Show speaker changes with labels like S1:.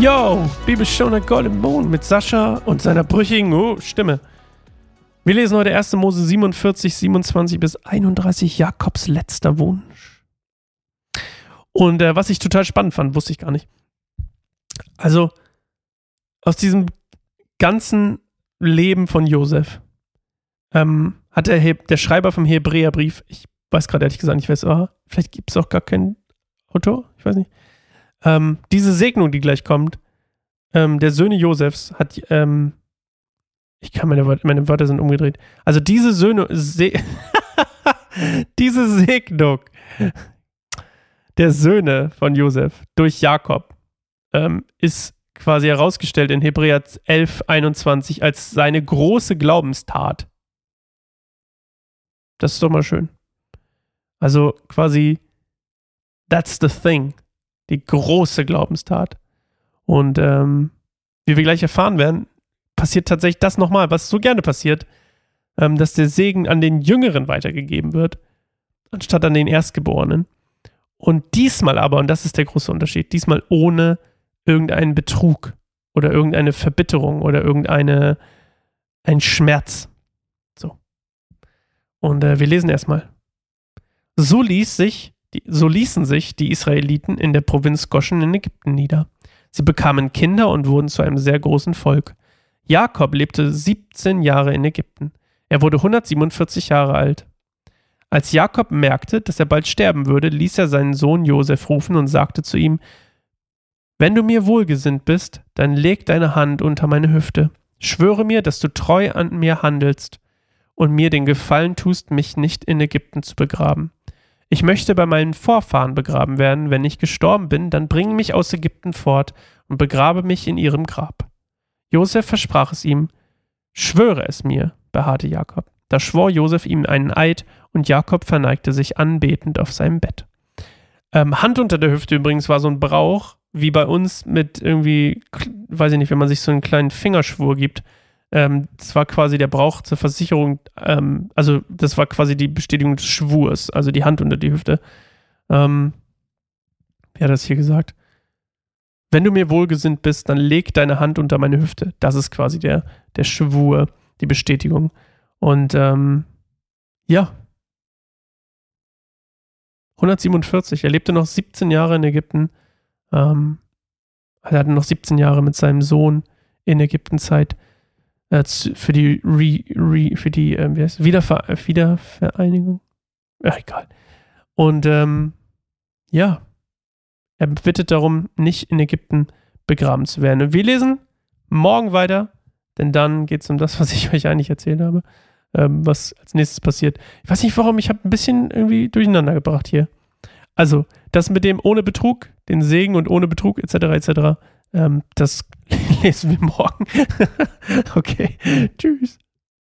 S1: Yo, Bibelstunde Gold im Mond mit Sascha und seiner brüchigen oh, Stimme. Wir lesen heute 1. Mose 47, 27 bis 31, Jakobs letzter Wunsch. Und äh, was ich total spannend fand, wusste ich gar nicht. Also, aus diesem ganzen Leben von Josef ähm, hat der, der Schreiber vom Hebräerbrief, ich weiß gerade ehrlich gesagt nicht, wer es war, vielleicht gibt es auch gar keinen Autor, ich weiß nicht. Ähm, diese Segnung, die gleich kommt, ähm, der Söhne Josefs hat, ähm, ich kann meine Wörter, meine Wörter sind umgedreht. Also diese Söhne, Se diese Segnung der Söhne von Josef durch Jakob ähm, ist quasi herausgestellt in Hebräer 11, 21 als seine große Glaubenstat. Das ist doch mal schön. Also quasi, that's the thing. Die große Glaubenstat. Und ähm, wie wir gleich erfahren werden, passiert tatsächlich das nochmal, was so gerne passiert, ähm, dass der Segen an den Jüngeren weitergegeben wird, anstatt an den Erstgeborenen. Und diesmal aber, und das ist der große Unterschied, diesmal ohne irgendeinen Betrug oder irgendeine Verbitterung oder irgendeine ein Schmerz. So. Und äh, wir lesen erstmal. So ließ sich, so ließen sich die Israeliten in der Provinz Goschen in Ägypten nieder. Sie bekamen Kinder und wurden zu einem sehr großen Volk. Jakob lebte 17 Jahre in Ägypten. Er wurde 147 Jahre alt. Als Jakob merkte, dass er bald sterben würde, ließ er seinen Sohn Josef rufen und sagte zu ihm: Wenn du mir wohlgesinnt bist, dann leg deine Hand unter meine Hüfte. Schwöre mir, dass du treu an mir handelst und mir den Gefallen tust, mich nicht in Ägypten zu begraben. Ich möchte bei meinen Vorfahren begraben werden. Wenn ich gestorben bin, dann bring mich aus Ägypten fort und begrabe mich in ihrem Grab. Josef versprach es ihm. Schwöre es mir, beharrte Jakob. Da schwor Josef ihm einen Eid und Jakob verneigte sich anbetend auf seinem Bett. Ähm, Hand unter der Hüfte übrigens war so ein Brauch, wie bei uns mit irgendwie, weiß ich nicht, wenn man sich so einen kleinen Fingerschwur gibt. Ähm, das war quasi der Brauch zur Versicherung, ähm, also das war quasi die Bestätigung des Schwurs, also die Hand unter die Hüfte. Ähm, wer hat das hier gesagt? Wenn du mir wohlgesinnt bist, dann leg deine Hand unter meine Hüfte. Das ist quasi der, der Schwur, die Bestätigung. Und ähm, ja. 147. Er lebte noch 17 Jahre in Ägypten. Ähm, er hatte noch 17 Jahre mit seinem Sohn in Ägypten Zeit äh, für die, Re, Re, für die äh, wie heißt, Wiederver Wiedervereinigung. Ach, egal. Und ähm, ja, er bittet darum, nicht in Ägypten begraben zu werden. Und wir lesen morgen weiter, denn dann geht es um das, was ich euch eigentlich erzählt habe, ähm, was als nächstes passiert. Ich weiß nicht warum, ich habe ein bisschen irgendwie durcheinander gebracht hier. Also, das mit dem ohne Betrug, den Segen und ohne Betrug etc. etc., ähm, das lesen wir morgen. okay, tschüss.